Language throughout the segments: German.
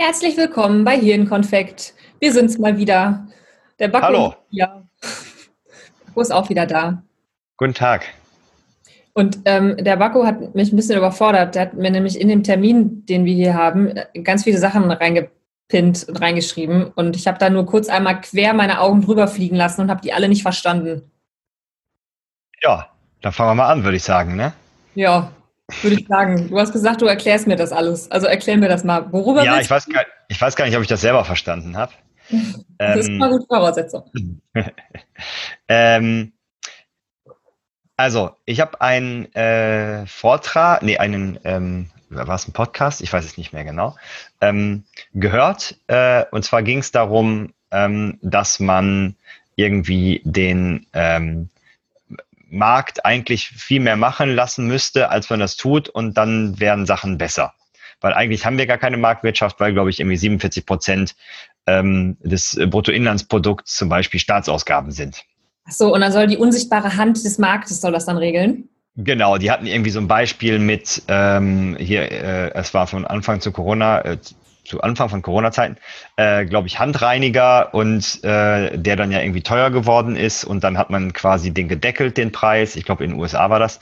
Herzlich willkommen bei Hirnkonfekt. Wir sind's mal wieder. Der Backo Hallo. Ja. Backo ist auch wieder da. Guten Tag. Und ähm, der Backo hat mich ein bisschen überfordert. Der hat mir nämlich in dem Termin, den wir hier haben, ganz viele Sachen reingepinnt und reingeschrieben. Und ich habe da nur kurz einmal quer meine Augen drüber fliegen lassen und habe die alle nicht verstanden. Ja, dann fangen wir mal an, würde ich sagen, ne? Ja, würde ich sagen. Du hast gesagt, du erklärst mir das alles. Also erklär mir das mal. Worüber Ja, ich weiß, gar, ich weiß gar nicht, ob ich das selber verstanden habe. Das ist Ähm, immer gute Voraussetzung. ähm, also, ich habe einen äh, Vortrag, nee, einen, ähm, war es ein Podcast? Ich weiß es nicht mehr genau, ähm, gehört. Äh, und zwar ging es darum, ähm, dass man irgendwie den ähm, Markt eigentlich viel mehr machen lassen müsste, als man das tut, und dann wären Sachen besser. Weil eigentlich haben wir gar keine Marktwirtschaft, weil, glaube ich, irgendwie 47 Prozent ähm, des Bruttoinlandsprodukts zum Beispiel Staatsausgaben sind. Ach so, und dann soll die unsichtbare Hand des Marktes soll das dann regeln? Genau, die hatten irgendwie so ein Beispiel mit, ähm, hier, äh, es war von Anfang zu Corona, äh, zu Anfang von Corona-Zeiten, äh, glaube ich, Handreiniger und äh, der dann ja irgendwie teuer geworden ist und dann hat man quasi den gedeckelt, den Preis. Ich glaube, in den USA war das.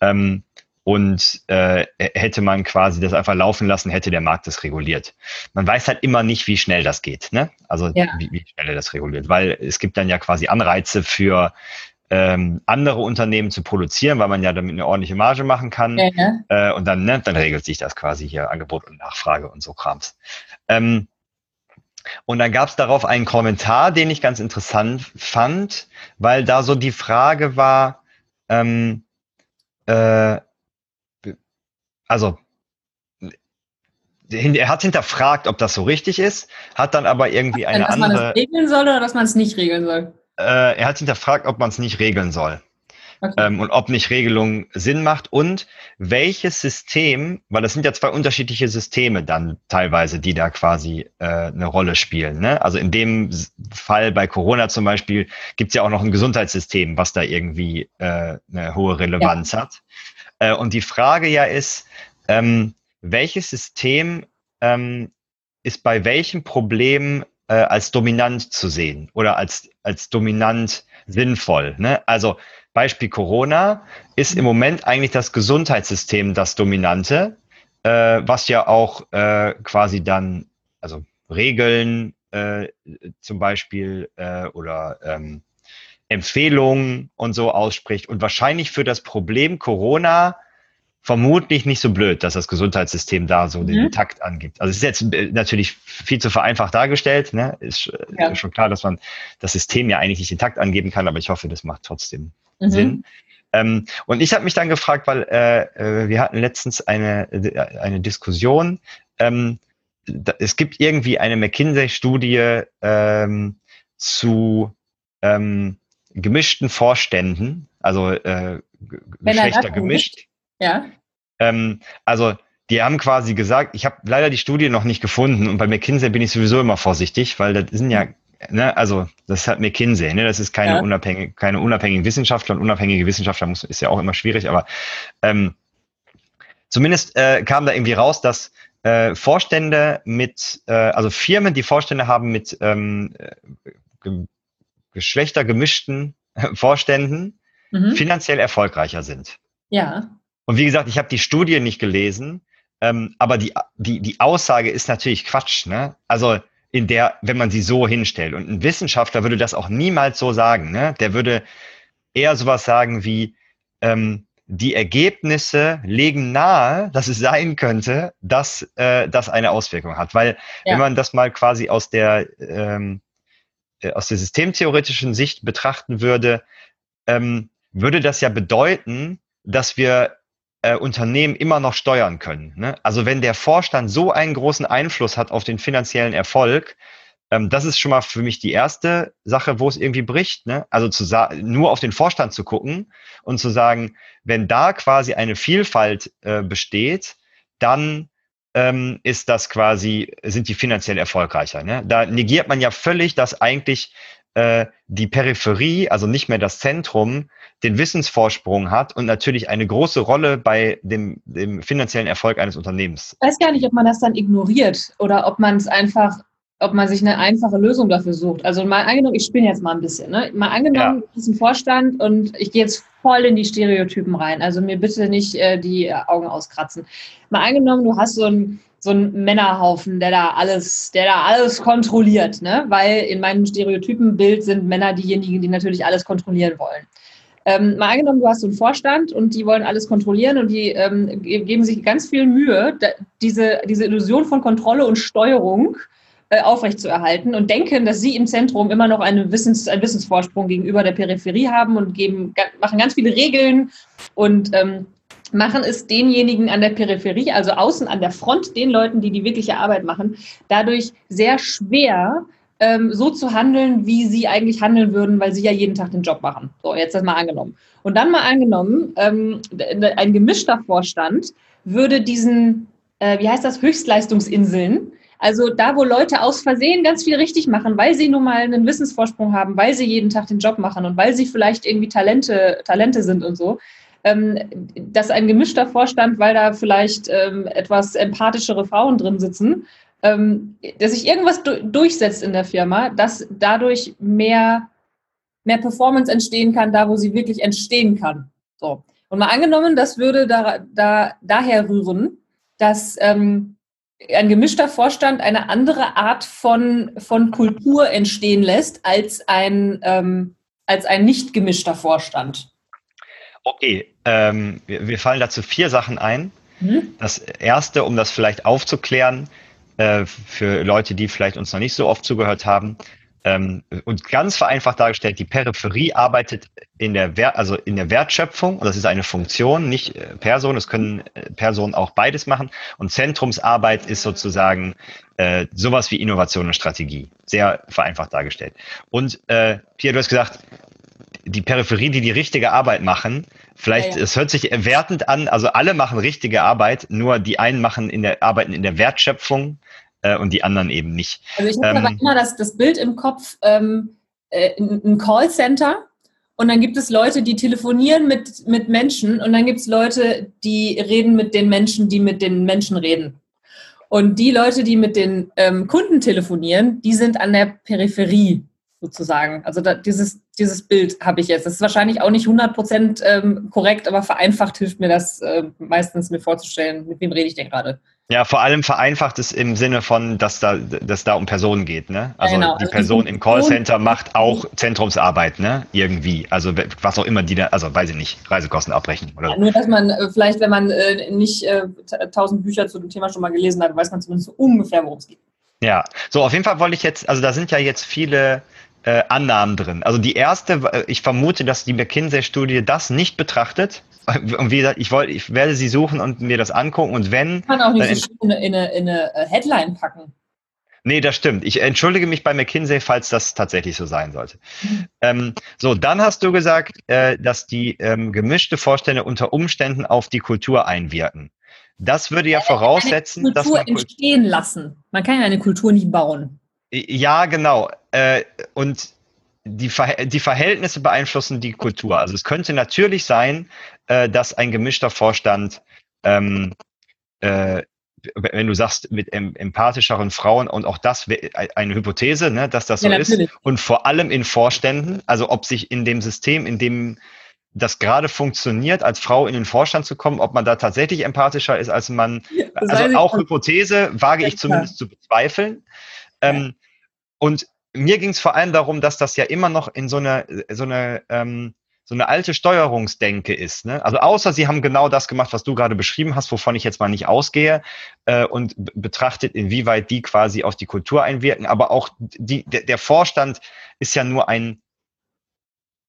Ähm, und äh, hätte man quasi das einfach laufen lassen, hätte der Markt das reguliert. Man weiß halt immer nicht, wie schnell das geht, ne? Also Ja. wie, wie schnell er das reguliert, weil es gibt dann ja quasi Anreize für ähm, andere Unternehmen zu produzieren, weil man ja damit eine ordentliche Marge machen kann. Ja, ne? Äh, und dann, ne, dann regelt sich das quasi hier Angebot und Nachfrage und so Krams. Ähm, und dann gab es darauf einen Kommentar, den ich ganz interessant fand, weil da so die Frage war, ähm, äh, also er hat hinterfragt, ob das so richtig ist, hat dann aber irgendwie eine dass man andere, es regeln soll oder dass man es nicht regeln soll? Äh, er hat hinterfragt, ob man es nicht regeln soll. Okay. ähm, und ob nicht Regelung Sinn macht und welches System, weil das sind ja zwei unterschiedliche Systeme dann teilweise, die da quasi äh, eine Rolle spielen. Ne? Also in dem Fall bei Corona zum Beispiel gibt es ja auch noch ein Gesundheitssystem, was da irgendwie äh, eine hohe Relevanz hat. Äh, und die Frage ja ist, ähm, welches System ähm, ist bei welchem Problem äh, als dominant zu sehen oder als, als dominant sinnvoll? Ne? Also Beispiel Corona ist im Moment eigentlich das Gesundheitssystem das Dominante, äh, was ja auch äh, quasi dann, also Regeln äh, zum Beispiel äh, oder ähm, Empfehlungen und so ausspricht und wahrscheinlich für das Problem Corona vermutlich nicht so blöd, dass das Gesundheitssystem da so den Mhm. Takt angibt. Also es ist jetzt äh, natürlich viel zu vereinfacht dargestellt, ne? Ist, äh, Ja. schon klar, dass man das System ja eigentlich nicht den Takt angeben kann, aber ich hoffe, das macht trotzdem Mhm. Sinn. Ähm, und ich habe mich dann gefragt, weil äh, äh, wir hatten letztens eine, eine Diskussion. Ähm, da, es gibt irgendwie eine McKinsey-Studie ähm, zu ähm, gemischten Vorständen, also äh, er Geschlechter gemischt. Ja. Ähm, also die haben quasi gesagt, ich habe leider die Studie noch nicht gefunden und bei McKinsey bin ich sowieso immer vorsichtig, weil das sind ja, ne, also das halt McKinsey, ne, das ist keine Ja. unabhängige, keine unabhängigen Wissenschaftler und unabhängige Wissenschaftler muss, ist ja auch immer schwierig, aber ähm, zumindest äh, kam da irgendwie raus, dass äh, Vorstände mit, äh, also Firmen, die Vorstände haben mit ähm, äh, ge geschlechtergemischten Vorständen, Mhm. finanziell erfolgreicher sind. Ja. Und wie gesagt, ich habe die Studie nicht gelesen, ähm, aber die, die, die Aussage ist natürlich Quatsch. Ne? Also in der, wenn man sie so hinstellt. Und ein Wissenschaftler würde das auch niemals so sagen. Ne? Der würde eher sowas sagen wie, ähm, die Ergebnisse legen nahe, dass es sein könnte, dass äh, das eine Auswirkung hat. Weil Ja. wenn man das mal quasi aus der, ähm, äh, aus der systemtheoretischen Sicht betrachten würde, ähm, würde das ja bedeuten, dass wir äh, Unternehmen immer noch steuern können. Ne? Also wenn der Vorstand so einen großen Einfluss hat auf den finanziellen Erfolg, ähm, das ist schon mal für mich die erste Sache, wo es irgendwie bricht. Ne? Also zu nur auf den Vorstand zu gucken und zu sagen, wenn da quasi eine Vielfalt äh, besteht, dann ähm, ist das quasi, sind die finanziell erfolgreicher. Ne? Da negiert man ja völlig, dass eigentlich äh, die Peripherie, also nicht mehr das Zentrum, den Wissensvorsprung hat und natürlich eine große Rolle bei dem, dem finanziellen Erfolg eines Unternehmens. Ich weiß gar nicht, ob man das dann ignoriert oder ob man es einfach, ob man sich eine einfache Lösung dafür sucht. Also mal angenommen, ich spinne jetzt mal ein bisschen, ne? Mal angenommen, ja. du bist ein Vorstand und ich gehe jetzt voll in die Stereotypen rein. Also mir bitte nicht äh, die Augen auskratzen. Mal angenommen, du hast so ein so ein Männerhaufen, der da alles, der da alles kontrolliert, ne? Weil in meinem Stereotypenbild sind Männer diejenigen, die natürlich alles kontrollieren wollen. Ähm, mal angenommen, du hast so einen Vorstand und die wollen alles kontrollieren und die ähm, geben sich ganz viel Mühe, da, diese, diese Illusion von Kontrolle und Steuerung äh, aufrechtzuerhalten und denken, dass sie im Zentrum immer noch einen, Wissens-, einen Wissensvorsprung gegenüber der Peripherie haben und geben, machen ganz viele Regeln und ähm, machen es denjenigen an der Peripherie, also außen an der Front, den Leuten, die die wirkliche Arbeit machen, dadurch sehr schwer, ähm, so zu handeln, wie sie eigentlich handeln würden, weil sie ja jeden Tag den Job machen. So, jetzt das mal angenommen. Und dann mal angenommen, ähm, ein gemischter Vorstand würde diesen, äh, wie heißt das, Höchstleistungsinseln, also da, wo Leute aus Versehen ganz viel richtig machen, weil sie nun mal einen Wissensvorsprung haben, weil sie jeden Tag den Job machen und weil sie vielleicht irgendwie Talente, Talente sind und so, ähm, dass ein gemischter Vorstand, weil da vielleicht ähm, etwas empathischere Frauen drin sitzen, ähm, dass sich irgendwas durchsetzt in der Firma, dass dadurch mehr, mehr Performance entstehen kann, da wo sie wirklich entstehen kann. So. Und mal angenommen, das würde da, da, daher rühren, dass ähm, ein gemischter Vorstand eine andere Art von, von Kultur entstehen lässt als ein, ähm, als ein nicht gemischter Vorstand. Okay, ähm, wir, wir, fallen dazu vier Sachen ein. Mhm. Das erste, um das vielleicht aufzuklären, äh, für Leute, die vielleicht uns noch nicht so oft zugehört haben, ähm, und ganz vereinfacht dargestellt, die Peripherie arbeitet in der, Wert, also in der Wertschöpfung, und das ist eine Funktion, nicht äh, Person, es können äh, Personen auch beides machen. Und Zentrumsarbeit ist sozusagen äh, sowas wie Innovation und Strategie. Sehr vereinfacht dargestellt. Und äh, Pierre, du hast gesagt, die Peripherie, die die richtige Arbeit machen. Vielleicht, ja, ja. es hört sich wertend an, also alle machen richtige Arbeit, nur die einen machen in der, arbeiten in der Wertschöpfung äh, und die anderen eben nicht. Also ich habe ähm, aber immer das, das Bild im Kopf, ähm, äh, ein Callcenter und dann gibt es Leute, die telefonieren mit, mit Menschen und dann gibt es Leute, die reden mit den Menschen, die mit den Menschen reden. Und die Leute, die mit den ähm, Kunden telefonieren, die sind an der Peripherie sozusagen. Also da, dieses, dieses Bild habe ich jetzt. Das ist wahrscheinlich auch nicht 100% ähm, korrekt, aber vereinfacht hilft mir das äh, meistens mir vorzustellen, mit wem rede ich denn gerade. Ja, vor allem vereinfacht es im Sinne von, dass da, dass da um Personen geht, ne? Also ja, genau. die also Person im Callcenter macht auch Zentrumsarbeit, ne? Irgendwie. Also was auch immer die da, also weiß ich nicht, Reisekosten abbrechen oder ja, Nur, dass man äh, vielleicht, wenn man äh, nicht äh, tausend Bücher zu dem Thema schon mal gelesen hat, weiß man zumindest so ungefähr, worum es geht. Ja, so auf jeden Fall wollte ich jetzt, also da sind ja jetzt viele äh, Annahmen drin. Also die erste, äh, ich vermute, dass die McKinsey-Studie das nicht betrachtet. Und wie gesagt, ich, wollte, ich werde sie suchen und mir das angucken. Und wenn. Ich kann auch nicht so in, in, eine, in eine äh, Headline packen. Nee, das stimmt. Ich entschuldige mich bei McKinsey, falls das tatsächlich so sein sollte. Mhm. Ähm, so, dann hast du gesagt, äh, dass die ähm, gemischte Vorstände unter Umständen auf die Kultur einwirken. Das würde ja voraussetzen, dass man entstehen lassen. Man kann ja eine Kultur nicht bauen. Ja, genau. Äh, und die, Ver die Verhältnisse beeinflussen die Kultur. Also es könnte natürlich sein, äh, dass ein gemischter Vorstand, ähm, äh, wenn du sagst, mit em empathischeren Frauen, und auch das wäre eine Hypothese, ne, dass das so ja, ist. Und vor allem in Vorständen, also ob sich in dem System, in dem das gerade funktioniert, als Frau in den Vorstand zu kommen, ob man da tatsächlich empathischer ist als man. also auch Hypothese wage ich zumindest zu bezweifeln. Ähm, und mir ging es vor allem darum, dass das ja immer noch in so eine, so eine, ähm, so eine alte Steuerungsdenke ist. Ne? Also außer sie haben genau das gemacht, was du gerade beschrieben hast, wovon ich jetzt mal nicht ausgehe äh, und betrachtet, inwieweit die quasi auf die Kultur einwirken. Aber auch die, der, der Vorstand ist ja nur ein,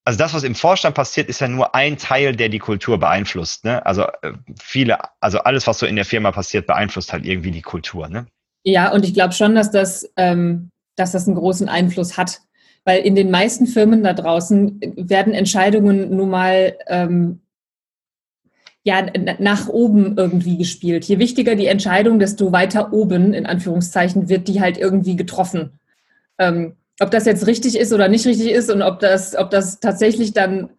also das, was im Vorstand passiert, ist ja nur ein Teil, der die Kultur beeinflusst. Ne? Also äh, viele, also alles, was so in der Firma passiert, beeinflusst halt irgendwie die Kultur. Ne? Ja, und ich glaube schon, dass das ähm, dass das einen großen Einfluss hat. Weil in den meisten Firmen da draußen werden Entscheidungen nun mal ähm, ja, nach oben irgendwie gespielt. Je wichtiger die Entscheidung, desto weiter oben, in Anführungszeichen, wird die halt irgendwie getroffen. Ähm, ob das jetzt richtig ist oder nicht richtig ist und ob das, ob das tatsächlich dann,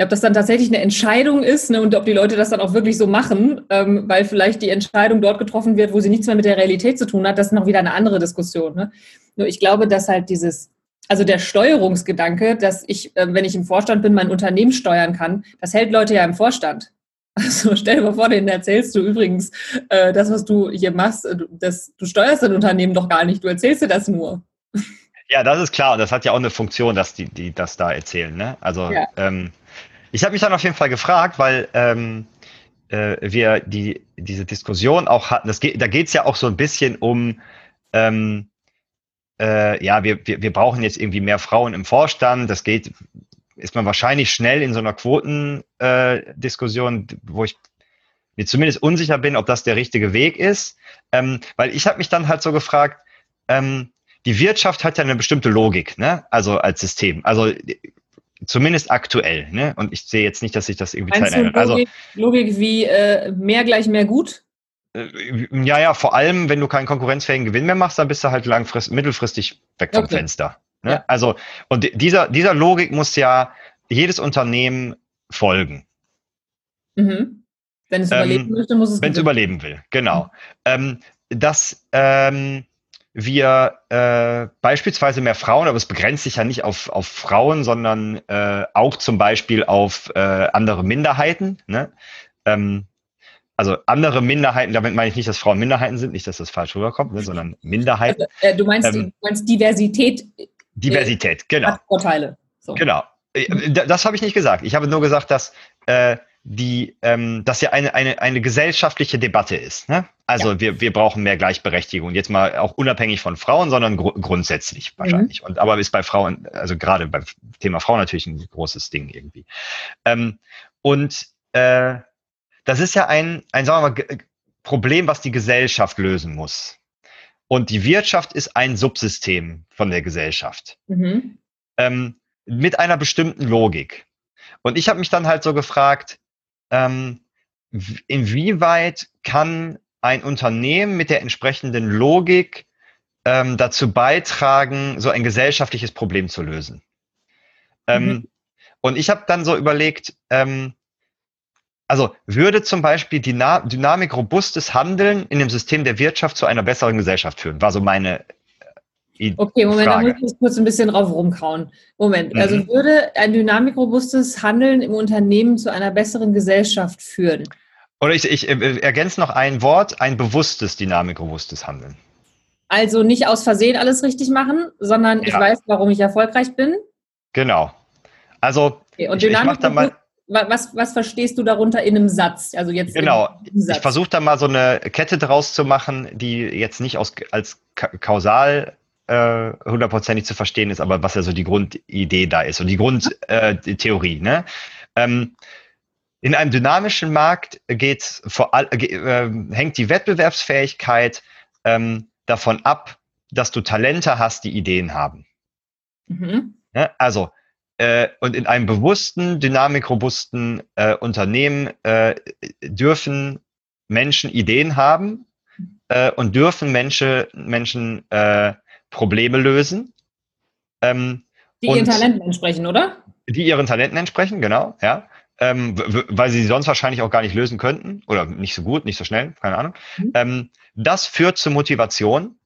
ob das dann tatsächlich eine Entscheidung ist ne, und ob die Leute das dann auch wirklich so machen, ähm, weil vielleicht die Entscheidung dort getroffen wird, wo sie nichts mehr mit der Realität zu tun hat, das ist noch wieder eine andere Diskussion. Ne? Nur ich glaube, dass halt dieses, also der Steuerungsgedanke, dass ich, äh, wenn ich im Vorstand bin, mein Unternehmen steuern kann, das hält Leute ja im Vorstand. Also stell dir mal vor, denen erzählst du übrigens, äh, das, was du hier machst, äh, das, du steuerst dein Unternehmen doch gar nicht, du erzählst dir das nur. Ja, das ist klar. Und das hat ja auch eine Funktion, dass die, die das da erzählen. Ne? Also ja. ähm, ich habe mich dann auf jeden Fall gefragt, weil ähm, äh, wir die, diese Diskussion auch hatten. Das geht, da geht es ja auch so ein bisschen um, ähm, äh, ja, wir, wir, wir brauchen jetzt irgendwie mehr Frauen im Vorstand. Das geht, ist man wahrscheinlich schnell in so einer Quotendiskussion, äh, wo ich mir zumindest unsicher bin, ob das der richtige Weg ist. Ähm, weil ich habe mich dann halt so gefragt, ähm, die Wirtschaft hat ja eine bestimmte Logik, ne? Also als System. Also zumindest aktuell, ne? Und ich sehe jetzt nicht, dass sich das irgendwie Meinst verändert. Also Logik wie äh, mehr gleich mehr gut? Äh, ja, ja, vor allem, wenn du keinen konkurrenzfähigen Gewinn mehr machst, dann bist du halt langfristig, mittelfristig weg vom okay. Fenster. Ne? Ja. Also, und dieser, dieser Logik muss ja jedes Unternehmen folgen. Mhm. Wenn es ähm, überleben möchte, muss es. Wenn es überleben will, genau. Mhm. Ähm, das, ähm, wir äh, beispielsweise mehr Frauen, aber es begrenzt sich ja nicht auf, auf Frauen, sondern äh, auch zum Beispiel auf äh, andere Minderheiten. Ne? Ähm, also andere Minderheiten, damit meine ich nicht, dass Frauen Minderheiten sind, nicht, dass das falsch rüberkommt, ne, sondern Minderheiten. Also, äh, du, meinst, ähm, du meinst Diversität? Diversität, genau. Vorteile. So. Genau. Äh, das habe ich nicht gesagt. Ich habe nur gesagt, dass äh, die, ähm, dass ja eine, eine, eine gesellschaftliche Debatte ist. Ne? Also ja. wir, wir brauchen mehr Gleichberechtigung. Jetzt mal auch unabhängig von Frauen, sondern gru grundsätzlich wahrscheinlich. Mhm. Und aber ist bei Frauen, also gerade beim Thema Frauen natürlich ein großes Ding irgendwie. Ähm, und äh, das ist ja ein, ein sagen wir mal, Problem, was die Gesellschaft lösen muss. Und die Wirtschaft ist ein Subsystem von der Gesellschaft. Mhm. Ähm, mit einer bestimmten Logik. Und ich habe mich dann halt so gefragt, ähm, inwieweit kann ein Unternehmen mit der entsprechenden Logik ähm, dazu beitragen, so ein gesellschaftliches Problem zu lösen. Ähm, mhm. Und ich habe dann so überlegt, ähm, also würde zum Beispiel Dyna Dynamik robustes Handeln in dem System der Wirtschaft zu einer besseren Gesellschaft führen, war so meine Okay, Moment, Frage. da muss ich kurz ein bisschen drauf rumkauen. Moment, also mhm. würde ein dynamikrobustes Handeln im Unternehmen zu einer besseren Gesellschaft führen? Oder ich, ich äh, ergänze noch ein Wort, ein bewusstes dynamikrobustes Handeln. Also nicht aus Versehen alles richtig machen, sondern ja. ich weiß, warum ich erfolgreich bin. Genau. Also okay, und ich, ich mache da mal was, was verstehst du darunter in einem Satz? Also jetzt genau. Ich versuche da mal so eine Kette draus zu machen, die jetzt nicht aus, als kausal hundertprozentig zu verstehen ist, aber was ja so die Grundidee da ist und die Grundtheorie. Äh, ne? Ähm, in einem dynamischen Markt geht's vor all, äh, hängt die Wettbewerbsfähigkeit ähm, davon ab, dass du Talente hast, die Ideen haben. Mhm. Ja, ne? also äh, und in einem bewussten, dynamikrobusten äh, Unternehmen äh, dürfen Menschen Ideen haben äh, und dürfen Menschen, Menschen äh, Probleme lösen. Ähm, die ihren Talenten entsprechen, oder? Die ihren Talenten entsprechen, genau, ja. Ähm, weil sie sonst wahrscheinlich auch gar nicht lösen könnten oder nicht so gut, nicht so schnell, keine Ahnung. Mhm. Ähm, das führt zu Motivation.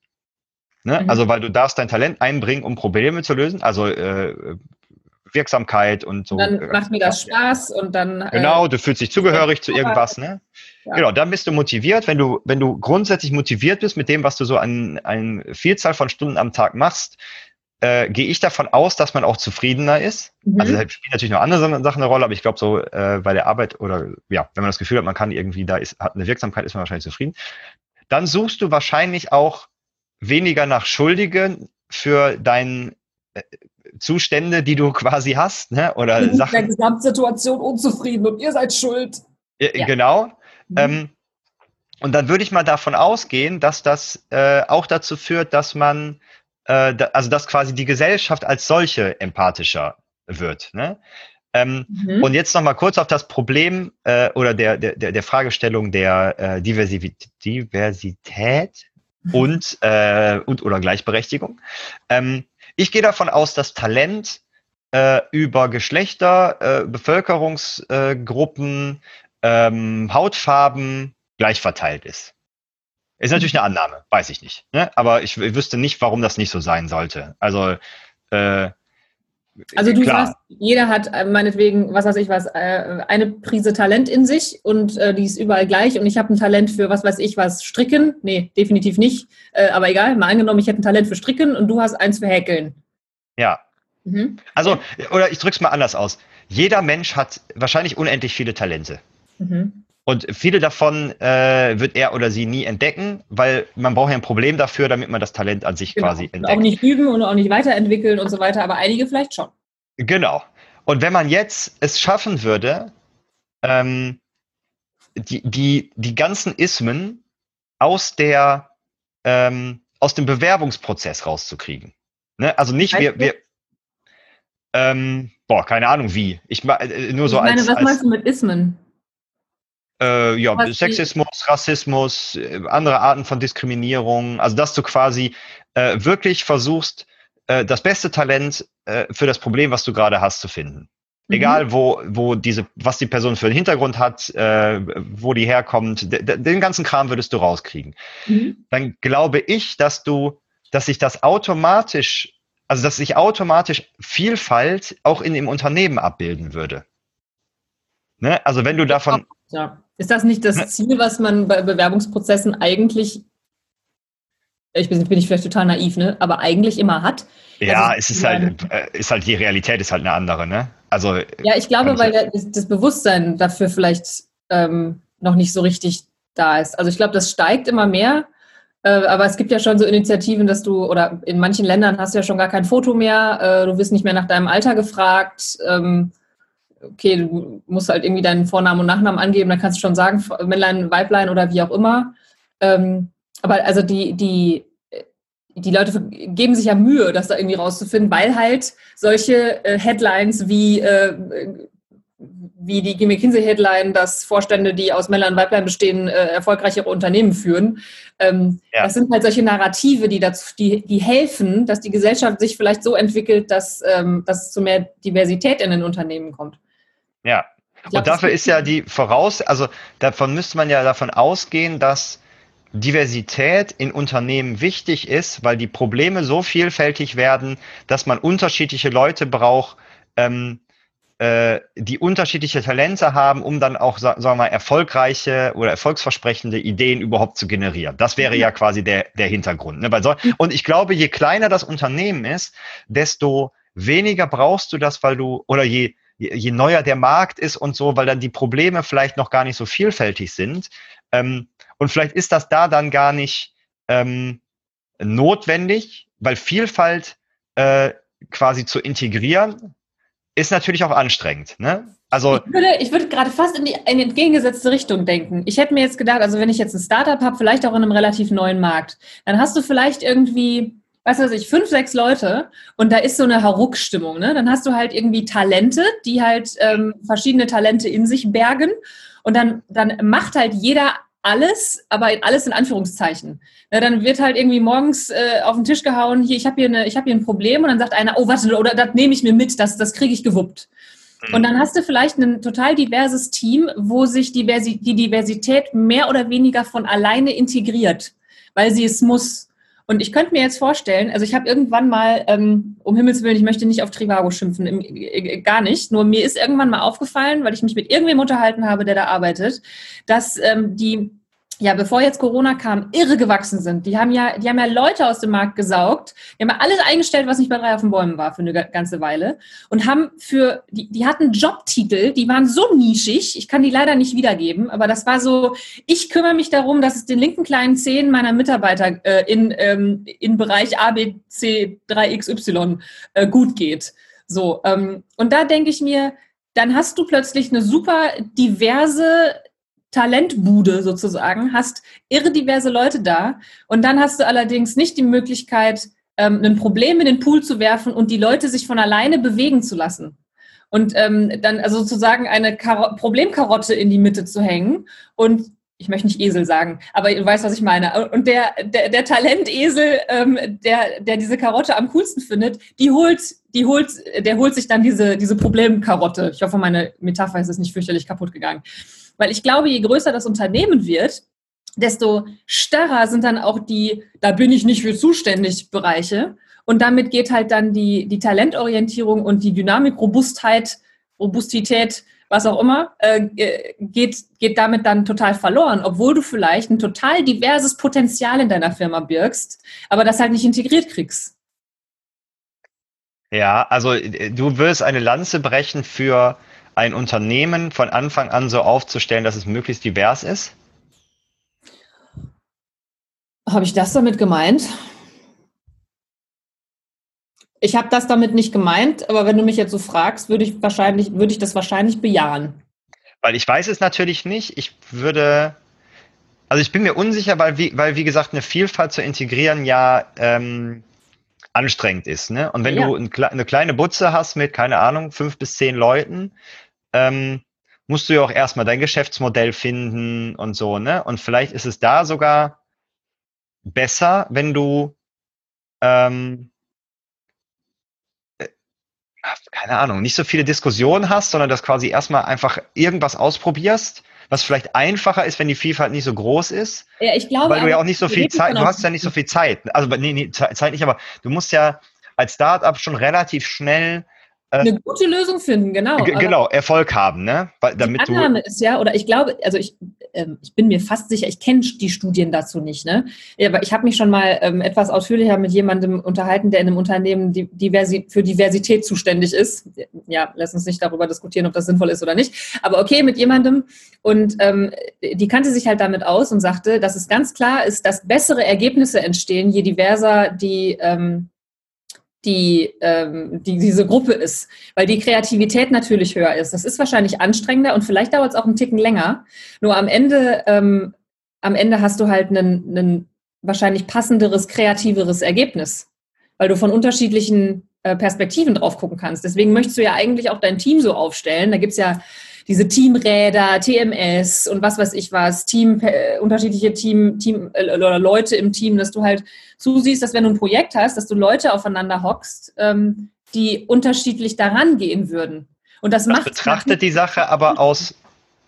Ne? Mhm. Also, weil du darfst dein Talent einbringen, um Probleme zu lösen. Also äh, Wirksamkeit und so. dann macht mir das Spaß und dann. Äh, genau, du fühlst dich zugehörig zu irgendwas, ne? Ja. Genau, dann bist du motiviert. Wenn du, wenn du grundsätzlich motiviert bist mit dem, was du so an eine Vielzahl von Stunden am Tag machst, äh, gehe ich davon aus, dass man auch zufriedener ist. Mhm. Also da spielen natürlich noch andere Sachen eine Rolle, aber ich glaube so äh, bei der Arbeit oder ja, wenn man das Gefühl hat, man kann irgendwie da ist, hat eine Wirksamkeit, ist man wahrscheinlich zufrieden. Dann suchst du wahrscheinlich auch weniger nach Schuldigen für deinen äh, Zustände, die du quasi hast, ne? Oder Sachen. Mit der Gesamtsituation unzufrieden und ihr seid schuld. Ja. Genau. Mhm. Ähm, und dann würde ich mal davon ausgehen, dass das äh, auch dazu führt, dass man, äh, da, also dass quasi die Gesellschaft als solche empathischer wird. Ne? Ähm, mhm. Und jetzt noch mal kurz auf das Problem äh, oder der, der, der Fragestellung der äh, Diversität, Diversität und, äh, und oder Gleichberechtigung. Ähm, ich gehe davon aus, dass Talent äh, über Geschlechter, äh, Bevölkerungsgruppen, ähm, Hautfarben gleich verteilt ist. Ist natürlich eine Annahme, weiß ich nicht. Ne? Aber ich, ich wüsste nicht, warum das nicht so sein sollte. Also äh, also du Klar. sagst, jeder hat äh, meinetwegen, was weiß ich was, äh, eine Prise Talent in sich und äh, die ist überall gleich und ich habe ein Talent für was weiß ich was, Stricken. Nee, definitiv nicht. Aber egal, mal angenommen, ich hätte ein Talent für Stricken und du hast eins für Häkeln. Ja. Mhm. Also, oder ich drücke es mal anders aus. Jeder Mensch hat wahrscheinlich unendlich viele Talente. Mhm. Und viele davon äh, wird er oder sie nie entdecken, weil man braucht ja ein Problem dafür, damit man das Talent an sich genau. quasi entdeckt. Auch nicht üben und auch nicht weiterentwickeln und so weiter, aber einige vielleicht schon. Genau. Und wenn man jetzt es schaffen würde, ähm, die, die, die ganzen Ismen aus der ähm, aus dem Bewerbungsprozess rauszukriegen. Ne? Also nicht wir, wir ähm, boah, keine Ahnung wie. Ich äh, nur so ich meine, als, was meinst du mit Ismen? Äh, ja, Was Sexismus, Rassismus, äh, andere Arten von Diskriminierung. Also, dass du quasi äh, wirklich versuchst, äh, das beste Talent äh, für das Problem, was du gerade hast, zu finden. Mhm. Egal, wo, wo diese, was die Person für einen Hintergrund hat, äh, wo die herkommt, den ganzen Kram würdest du rauskriegen. Mhm. Dann glaube ich, dass du, dass sich das automatisch, also dass sich automatisch Vielfalt auch in dem Unternehmen abbilden würde. Ne? Also wenn du davon. Ja. Ist das nicht das Ziel, was man bei Bewerbungsprozessen eigentlich, ich bin, bin ich vielleicht total naiv, ne? aber eigentlich immer hat? Ja, also, es ist halt, äh, ist halt, die Realität ist halt eine andere, ne? Also. Ja, ich glaube, weil der, das Bewusstsein dafür vielleicht ähm, noch nicht so richtig da ist. Also ich glaube, das steigt immer mehr. Äh, aber es gibt ja schon so Initiativen, dass du, oder in manchen Ländern hast du ja schon gar kein Foto mehr, äh, du wirst nicht mehr nach deinem Alter gefragt. Ähm, okay, du musst halt irgendwie deinen Vornamen und Nachnamen angeben, dann kannst du schon sagen, Männlein, Weiblein oder wie auch immer. Ähm, aber also die, die, die Leute geben sich ja Mühe, das da irgendwie rauszufinden, weil halt solche äh, Headlines wie, äh, wie die McKinsey-Headline, dass Vorstände, die aus Männlein und Weiblein bestehen, äh, erfolgreichere Unternehmen führen. Ähm, ja. Das sind halt solche Narrative, die, dazu, die, die helfen, dass die Gesellschaft sich vielleicht so entwickelt, dass, ähm, dass es zu mehr Diversität in den Unternehmen kommt. Ja. Glaub, und dafür ist ja die Voraus, also davon müsste man ja davon ausgehen, dass Diversität in Unternehmen wichtig ist, weil die Probleme so vielfältig werden, dass man unterschiedliche Leute braucht, ähm, äh, die unterschiedliche Talente haben, um dann auch, sagen wir mal, erfolgreiche oder erfolgsversprechende Ideen überhaupt zu generieren. Das wäre ja quasi der, der Hintergrund. Ne? Weil so, und ich glaube, je kleiner das Unternehmen ist, desto weniger brauchst du das, weil du, oder je, je, neuer der Markt ist und so, weil dann die Probleme vielleicht noch gar nicht so vielfältig sind. Ähm, und vielleicht ist das da dann gar nicht ähm, notwendig, weil Vielfalt äh, quasi zu integrieren, ist natürlich auch anstrengend. Ne? Also ich würde, ich würde gerade fast in die, in die entgegengesetzte Richtung denken. Ich hätte mir jetzt gedacht, also wenn ich jetzt ein Startup habe, vielleicht auch in einem relativ neuen Markt, dann hast du vielleicht irgendwie weißt du was ich, fünf, sechs Leute und da ist so eine Hauruck-Stimmung. Ne? Dann hast du halt irgendwie Talente, die halt ähm, verschiedene Talente in sich bergen und dann, dann macht halt jeder alles, aber alles in Anführungszeichen. Ja, dann wird halt irgendwie morgens äh, auf den Tisch gehauen, hier, ich habe hier, eine, hab hier ein Problem und dann sagt einer, oh, warte, oder das nehme ich mir mit, das, das kriege ich gewuppt. Mhm. Und dann hast du vielleicht ein total diverses Team, wo sich Diversi die Diversität mehr oder weniger von alleine integriert, weil sie es muss. Und ich könnte mir jetzt vorstellen, also ich habe irgendwann mal, ähm, um Himmels Willen, ich möchte nicht auf Trivago schimpfen, im, äh, gar nicht, nur mir ist irgendwann mal aufgefallen, weil ich mich mit irgendwem unterhalten habe, der da arbeitet, dass ähm, die ja, bevor jetzt Corona kam, irre gewachsen sind. Die haben ja, die haben ja Leute aus dem Markt gesaugt. Die haben ja alles eingestellt, was nicht bei drei auf den Bäumen war für eine ganze Weile. Und haben für, die, die hatten Jobtitel, die waren so nischig. Ich kann die leider nicht wiedergeben, aber das war so, ich kümmere mich darum, dass es den linken kleinen Zehen meiner Mitarbeiter äh, in, ähm, in Bereich ABC 3XY äh, gut geht. So, ähm, und da denke ich mir, dann hast du plötzlich eine super diverse Talentbude sozusagen, hast irre diverse Leute da und dann hast du allerdings nicht die Möglichkeit, ähm, ein Problem in den Pool zu werfen und die Leute sich von alleine bewegen zu lassen. Und ähm, dann also sozusagen eine Karo Problemkarotte in die Mitte zu hängen. Und ich möchte nicht Esel sagen, aber du weißt, was ich meine. Und der, der, der Talentesel, ähm, der, der diese Karotte am coolsten findet, die holt, die holt, der holt sich dann diese, diese Problemkarotte. Ich hoffe, meine Metapher ist jetzt nicht fürchterlich kaputt gegangen. Weil ich glaube, je größer das Unternehmen wird, desto starrer sind dann auch die, da bin ich nicht für zuständig, Bereiche. Und damit geht halt dann die, die Talentorientierung und die Dynamik, Robustheit, Robustität, was auch immer, äh, geht, geht damit dann total verloren, obwohl du vielleicht ein total diverses Potenzial in deiner Firma birgst, aber das halt nicht integriert kriegst. Ja, also äh, du wirst eine Lanze brechen für ein Unternehmen von Anfang an so aufzustellen, dass es möglichst divers ist? Habe ich das damit gemeint? Ich habe das damit nicht gemeint, aber wenn du mich jetzt so fragst, würde ich wahrscheinlich, würde ich das wahrscheinlich bejahen. Weil ich weiß es natürlich nicht. Ich würde, also ich bin mir unsicher, weil wie, weil wie gesagt eine Vielfalt zu integrieren ja ähm, anstrengend ist. Ne? Und wenn ja. du ein, eine kleine Butze hast mit, keine Ahnung, fünf bis zehn Leuten, ähm, musst du ja auch erstmal dein Geschäftsmodell finden und so. Ne? Und vielleicht ist es da sogar besser, wenn du ähm, keine Ahnung, nicht so viele Diskussionen hast, sondern dass quasi erstmal einfach irgendwas ausprobierst, was vielleicht einfacher ist, wenn die Vielfalt nicht so groß ist. Ja, ich glaube. Weil du ja auch nicht so viel Zeit, du hast ja nicht so viel Zeit. Also, nee, nee, Zeit nicht, aber du musst ja als Startup schon relativ schnell äh, eine gute Lösung finden, genau. genau, Erfolg haben, ne? Weil, damit die Annahme ist ja, oder ich glaube, also ich, ähm, ich bin mir fast sicher, ich kenne die Studien dazu nicht, ne? Aber ich habe mich schon mal ähm, etwas ausführlicher mit jemandem unterhalten, der in einem Unternehmen die, diversi für Diversität zuständig ist. Ja, lass uns nicht darüber diskutieren, ob das sinnvoll ist oder nicht. Aber okay, mit jemandem. Und ähm, die kannte sich halt damit aus und sagte, dass es ganz klar ist, dass bessere Ergebnisse entstehen, je diverser die ähm, die, ähm, die diese Gruppe ist, weil die Kreativität natürlich höher ist. Das ist wahrscheinlich anstrengender und vielleicht dauert es auch einen Ticken länger. Nur am Ende, ähm, am Ende hast du halt ein wahrscheinlich passenderes, kreativeres Ergebnis, weil du von unterschiedlichen äh, Perspektiven drauf gucken kannst. Deswegen möchtest du ja eigentlich auch dein Team so aufstellen. Da gibt's ja diese Teamräder, TMS und was weiß ich was, Team, äh, unterschiedliche Team, Team äh, oder Leute im Team, dass du halt zusiehst, dass wenn du ein Projekt hast, dass du Leute aufeinander hockst, ähm, die unterschiedlich daran gehen würden. Und das, das macht. Betrachtet die Sache aber aus,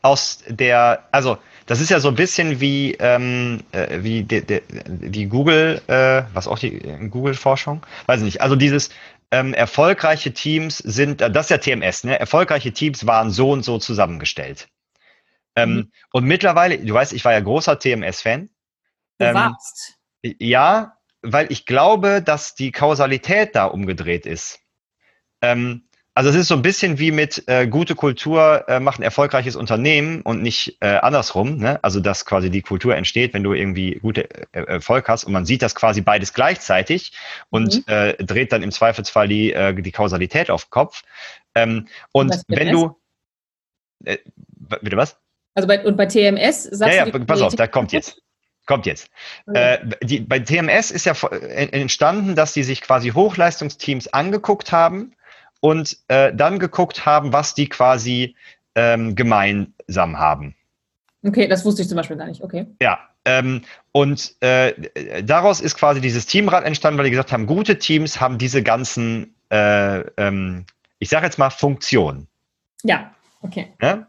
aus der, also das ist ja so ein bisschen wie, ähm, äh, wie de, de, die Google, äh, was auch die Google-Forschung, weiß ich nicht. Also dieses, ähm, erfolgreiche Teams sind, äh, das ist ja TMS, ne? Erfolgreiche Teams waren so und so zusammengestellt. Ähm, mhm. Und mittlerweile, du weißt, ich war ja großer TMS-Fan. Du ähm, warst. Ja, weil ich glaube, dass die Kausalität da umgedreht ist. Ähm, also es ist so ein bisschen wie mit äh, gute Kultur äh, macht ein erfolgreiches Unternehmen und nicht äh, andersrum. Ne? Also dass quasi die Kultur entsteht, wenn du irgendwie gute äh, Erfolg hast und man sieht das quasi beides gleichzeitig und mhm. äh, dreht dann im Zweifelsfall die, äh, die Kausalität auf den Kopf. Ähm, und wenn du äh, bitte was? Also bei, und bei TMS sagst ja, ja, du. pass auf, da kommt jetzt. Kommt jetzt. Äh, die, bei TMS ist ja äh, entstanden, dass die sich quasi Hochleistungsteams angeguckt haben und äh, dann geguckt haben, was die quasi ähm, gemeinsam haben. Okay, das wusste ich zum Beispiel gar nicht. Okay. Ja, ähm, und äh, daraus ist quasi dieses Teamrad entstanden, weil die gesagt haben, gute Teams haben diese ganzen, äh, ähm, ich sage jetzt mal, Funktionen. Ja, okay. Ja?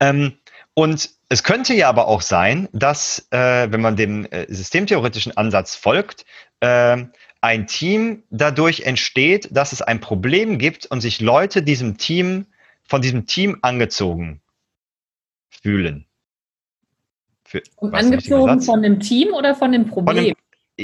Ähm, und es könnte ja aber auch sein, dass, äh, wenn man dem äh, systemtheoretischen Ansatz folgt, äh, ein Team dadurch entsteht, dass es ein Problem gibt und sich Leute diesem Team, von diesem Team angezogen fühlen. Für, angezogen von dem Team oder von dem Problem? Von dem,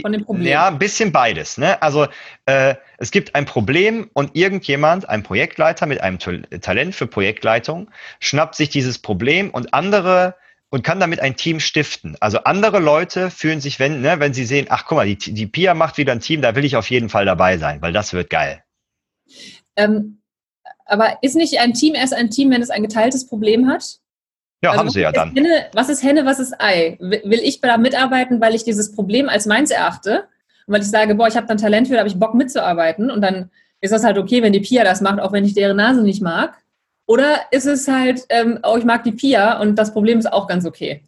von dem Problem. Ja, ein bisschen beides. Ne? Also äh, es gibt ein Problem und irgendjemand, ein Projektleiter mit einem Talent für Projektleitung, schnappt sich dieses Problem und andere und kann damit ein Team stiften. Also andere Leute fühlen sich, wenn, ne, wenn sie sehen, ach guck mal, die, die Pia macht wieder ein Team, da will ich auf jeden Fall dabei sein, weil das wird geil. Ähm, aber ist nicht ein Team erst ein Team, wenn es ein geteiltes Problem hat? Ja, also haben sie ja dann. Henne, was ist Henne, was ist Ei? Will ich da mitarbeiten, weil ich dieses Problem als meins erachte? Und weil ich sage, boah, ich habe dann Talent für, da habe ich Bock mitzuarbeiten. Und dann ist das halt okay, wenn die Pia das macht, auch wenn ich deren Nase nicht mag. Oder ist es halt, ähm, oh, ich mag die Pia und das Problem ist auch ganz okay?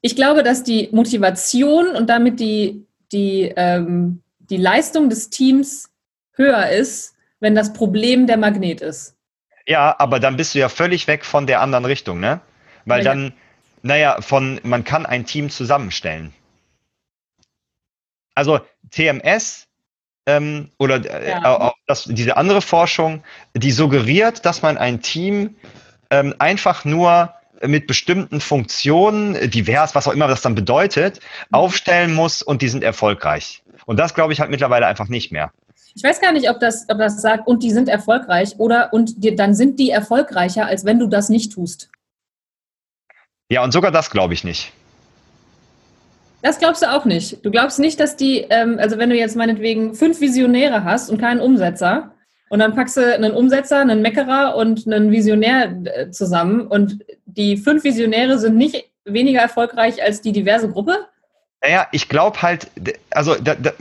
Ich glaube, dass die Motivation und damit die, die, ähm, die Leistung des Teams höher ist, wenn das Problem der Magnet ist. Ja, aber dann bist du ja völlig weg von der anderen Richtung, ne? Weil ja, dann, naja, von, man kann ein Team zusammenstellen. Also TMS ähm, oder äh, ja. auch das, diese andere Forschung, die suggeriert, dass man ein Team ähm, einfach nur mit bestimmten Funktionen, divers, was auch immer das dann bedeutet, mhm. aufstellen muss und die sind erfolgreich. Und das glaube ich halt mittlerweile einfach nicht mehr. Ich weiß gar nicht, ob das, ob das sagt, und die sind erfolgreich oder und die, dann sind die erfolgreicher, als wenn du das nicht tust. Ja, und sogar das glaube ich nicht. Das glaubst du auch nicht. Du glaubst nicht, dass die, ähm, also wenn du jetzt meinetwegen fünf Visionäre hast und keinen Umsetzer, und dann packst du einen Umsetzer, einen Meckerer und einen Visionär äh, zusammen und die fünf Visionäre sind nicht weniger erfolgreich als die diverse Gruppe? Naja, ich glaube halt, also da, da,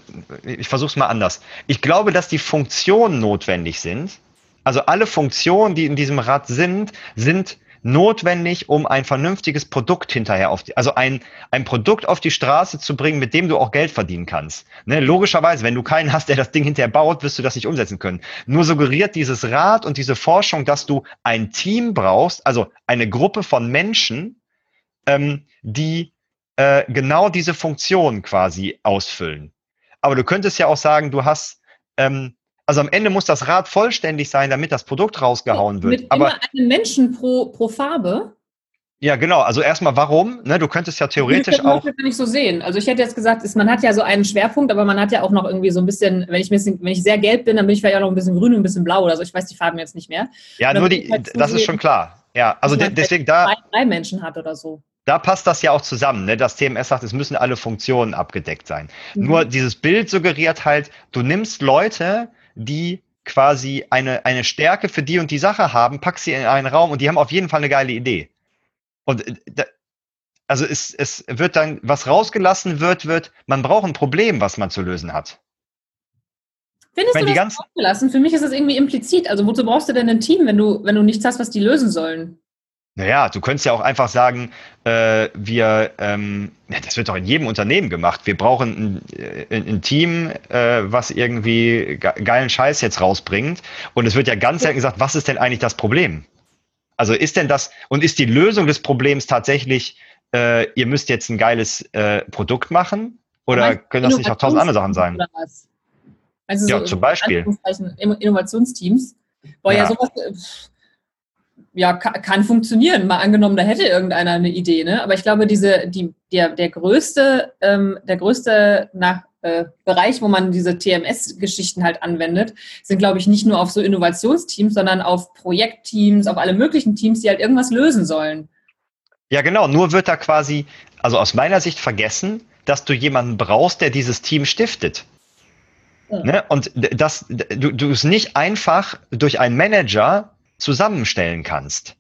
ich versuche es mal anders. Ich glaube, dass die Funktionen notwendig sind. Also alle Funktionen, die in diesem Rad sind, sind notwendig, um ein vernünftiges Produkt hinterher auf die, also ein, ein Produkt auf die Straße zu bringen, mit dem du auch Geld verdienen kannst. Ne? Logischerweise, wenn du keinen hast, der das Ding hinterher baut, wirst du das nicht umsetzen können. Nur suggeriert dieses Rad und diese Forschung, dass du ein Team brauchst, also eine Gruppe von Menschen, ähm, die äh, genau diese Funktion quasi ausfüllen. Aber du könntest ja auch sagen, du hast, ähm, also am Ende muss das Rad vollständig sein, damit das Produkt rausgehauen wird. Mit Aber immer einem Menschen pro, pro Farbe? Ja, genau. Also erstmal, warum? Ne, du könntest ja theoretisch das auch. Das nicht so sehen. Also ich hätte jetzt gesagt, ist, man hat ja so einen Schwerpunkt, aber man hat ja auch noch irgendwie so ein bisschen, wenn ich, bisschen, wenn ich sehr gelb bin, dann bin ich vielleicht auch noch ein bisschen grün und ein bisschen blau oder so. Ich weiß die Farben jetzt nicht mehr. Ja, nur die, halt das ist schon klar. Ja, also de deswegen da. Drei, drei Menschen hat oder so da passt das ja auch zusammen. Ne? Das TMS sagt, es müssen alle Funktionen abgedeckt sein. Mhm. Nur dieses Bild suggeriert halt, du nimmst Leute, die quasi eine, eine Stärke für die und die Sache haben, packst sie in einen Raum und die haben auf jeden Fall eine geile Idee. Und äh, also es, es wird dann, was rausgelassen wird, wird, man braucht ein Problem, was man zu lösen hat. Findest du das rausgelassen? Für mich ist das irgendwie implizit. Also wozu brauchst du denn ein Team, wenn du, wenn du nichts hast, was die lösen sollen? Naja, du könntest ja auch einfach sagen, äh, wir, ähm, das wird doch in jedem Unternehmen gemacht. Wir brauchen ein, äh, ein, ein Team, äh, was irgendwie geilen Scheiß jetzt rausbringt. Und es wird ja ganz selten gesagt, was ist denn eigentlich das Problem? Also ist denn das, und ist die Lösung des Problems tatsächlich, äh, ihr müsst jetzt ein geiles äh, Produkt machen? Oder können das nicht auch tausend andere Sachen sein? Also ja, so zum Beispiel. Innovationsteams. Boah, ja, ja sowas äh, ja, kann, kann, funktionieren. Mal angenommen, da hätte irgendeiner eine Idee, ne? Aber ich glaube, diese, die, der, der größte, ähm, der größte nach, äh, Bereich, wo man diese TMS-Geschichten halt anwendet, sind, glaube ich, nicht nur auf so Innovationsteams, sondern auf Projektteams, auf alle möglichen Teams, die halt irgendwas lösen sollen. Ja, genau. Nur wird da quasi, also aus meiner Sicht vergessen, dass du jemanden brauchst, der dieses Team stiftet. Ne? Und das, du, du es nicht einfach durch einen Manager zusammenstellen kannst.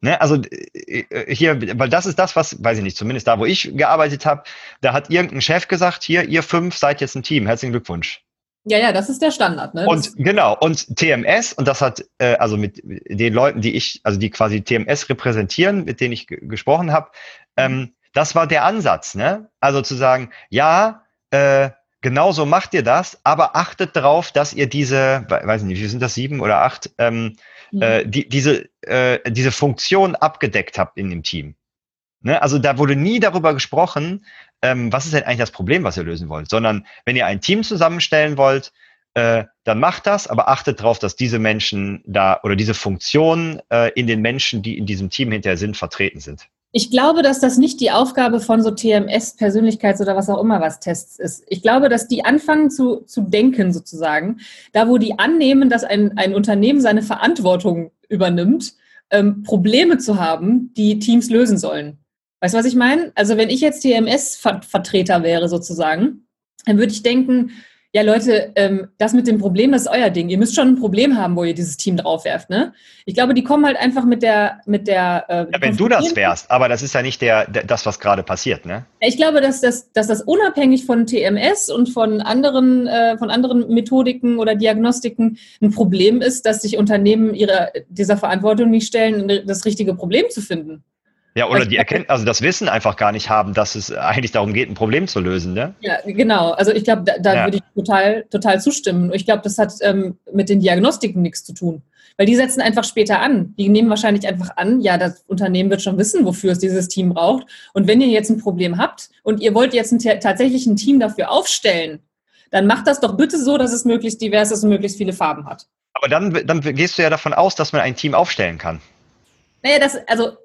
Ne, also äh, äh, hier, weil das ist das, was, weiß ich nicht, zumindest da, wo ich gearbeitet habe, da hat irgendein Chef gesagt, hier, ihr fünf seid jetzt ein Team, herzlichen Glückwunsch. Ja, ja, das ist der Standard. Ne? Und genau, und TMS, und das hat, äh, also mit den Leuten, die ich, also die quasi TMS repräsentieren, mit denen ich gesprochen habe, ähm, das war der Ansatz, ne? Also zu sagen, ja, äh, genau so macht ihr das, aber achtet darauf, dass ihr diese, weiß nicht, wie sind das, sieben oder acht, ähm, äh, die, diese, äh, diese Funktion abgedeckt habt in dem Team. Ne? Also da wurde nie darüber gesprochen, ähm, was ist denn eigentlich das Problem, was ihr lösen wollt, sondern wenn ihr ein Team zusammenstellen wollt, äh, dann macht das, aber achtet darauf, dass diese Menschen da oder diese Funktionen äh, in den Menschen, die in diesem Team hinterher sind, vertreten sind. Ich glaube, dass das nicht die Aufgabe von so TMS, Persönlichkeits- oder was auch immer was Tests ist. Ich glaube, dass die anfangen zu, zu denken sozusagen, da wo die annehmen, dass ein, ein Unternehmen seine Verantwortung übernimmt, ähm, Probleme zu haben, die Teams lösen sollen. Weißt du, was ich meine? Also wenn ich jetzt TMS-Vertreter wäre sozusagen, dann würde ich denken, ja Leute, ähm, das mit dem Problem, das ist euer Ding. Ihr müsst schon ein Problem haben, wo ihr dieses Team draufwerft. Ne? Ich glaube, die kommen halt einfach mit der, mit der. Äh, ja, wenn du das wärst, aber das ist ja nicht der, der, das, was gerade passiert, ne? Ich glaube, dass das, dass das unabhängig von TMS und von anderen, äh, von anderen Methodiken oder Diagnostiken ein Problem ist, dass sich Unternehmen ihrer, dieser Verantwortung nicht stellen, das richtige Problem zu finden. Ja, oder die erkennen, also das Wissen einfach gar nicht haben, dass es eigentlich darum geht, ein Problem zu lösen, ne? Ja, genau. Also ich glaube, da, da ja. würde ich total, total zustimmen. Ich glaube, das hat ähm, mit den Diagnostiken nichts zu tun. Weil die setzen einfach später an. Die nehmen wahrscheinlich einfach an, ja, das Unternehmen wird schon wissen, wofür es dieses Team braucht. Und wenn ihr jetzt ein Problem habt und ihr wollt jetzt ein, tatsächlich ein Team dafür aufstellen, dann macht das doch bitte so, dass es möglichst divers ist und möglichst viele Farben hat. Aber dann, dann gehst du ja davon aus, dass man ein Team aufstellen kann. Naja, das, also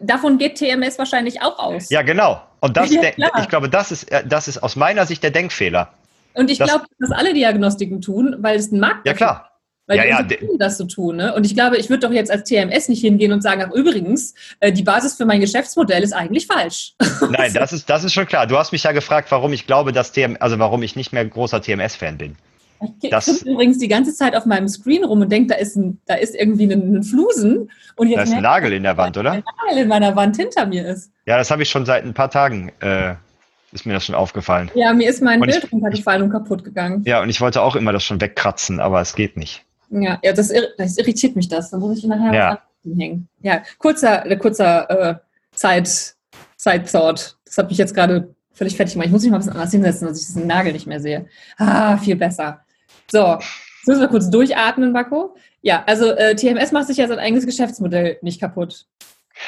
davon geht TMS wahrscheinlich auch aus. Ja, genau. Und das, ja, ich glaube, das ist, äh, das ist aus meiner Sicht der Denkfehler. Und ich glaube, dass alle Diagnostiken tun, weil es ein Markt Ja, klar. Weil ja, die ja, das zu tun. Ne? Und ich glaube, ich würde doch jetzt als TMS nicht hingehen und sagen, ach übrigens, äh, die Basis für mein Geschäftsmodell ist eigentlich falsch. Nein, das ist, das ist schon klar. Du hast mich ja gefragt, warum ich glaube, dass TM, also warum ich nicht mehr großer TMS-Fan bin. Ich das übrigens die ganze Zeit auf meinem Screen rum und denke, da ist, ein, da ist irgendwie ein, ein Flusen. Und jetzt da ist ein Nagel in der Wand, oder? Ein Nagel in meiner Wand hinter mir ist. Ja, das habe ich schon seit ein paar Tagen, äh, ist mir das schon aufgefallen. Ja, mir ist mein und Bild runtergefallen und kaputt gegangen. Ja, und ich wollte auch immer das schon wegkratzen, aber es geht nicht. Ja, ja das, das irritiert mich das. Da muss ich nachher ja. was hängen. Ja, kurzer, äh, kurzer äh, Zeit, Thought. Das hat mich jetzt gerade völlig fertig gemacht. Ich muss mich mal ein bisschen anders hinsetzen, dass ich diesen Nagel nicht mehr sehe. Ah, viel besser. So, jetzt müssen wir kurz durchatmen, Bako. Ja, also äh, TMS macht sich ja sein eigenes Geschäftsmodell nicht kaputt.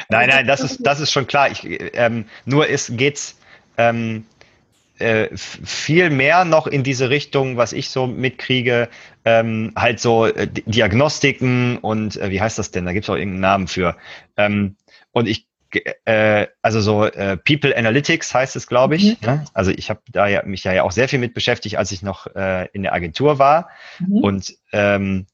Nein, nein, das ist, das ist schon klar. Ich, ähm, nur ist, geht's ähm, äh, viel mehr noch in diese Richtung, was ich so mitkriege, ähm, halt so äh, Diagnostiken und äh, wie heißt das denn? Da gibt es auch irgendeinen Namen für. Ähm, und ich, äh, also so äh, People Analytics heißt es, glaube ich. Mhm. Ne? Also ich habe da ja, mich ja auch sehr viel mit beschäftigt, als ich noch äh, in der Agentur war. Mhm. Und ähm,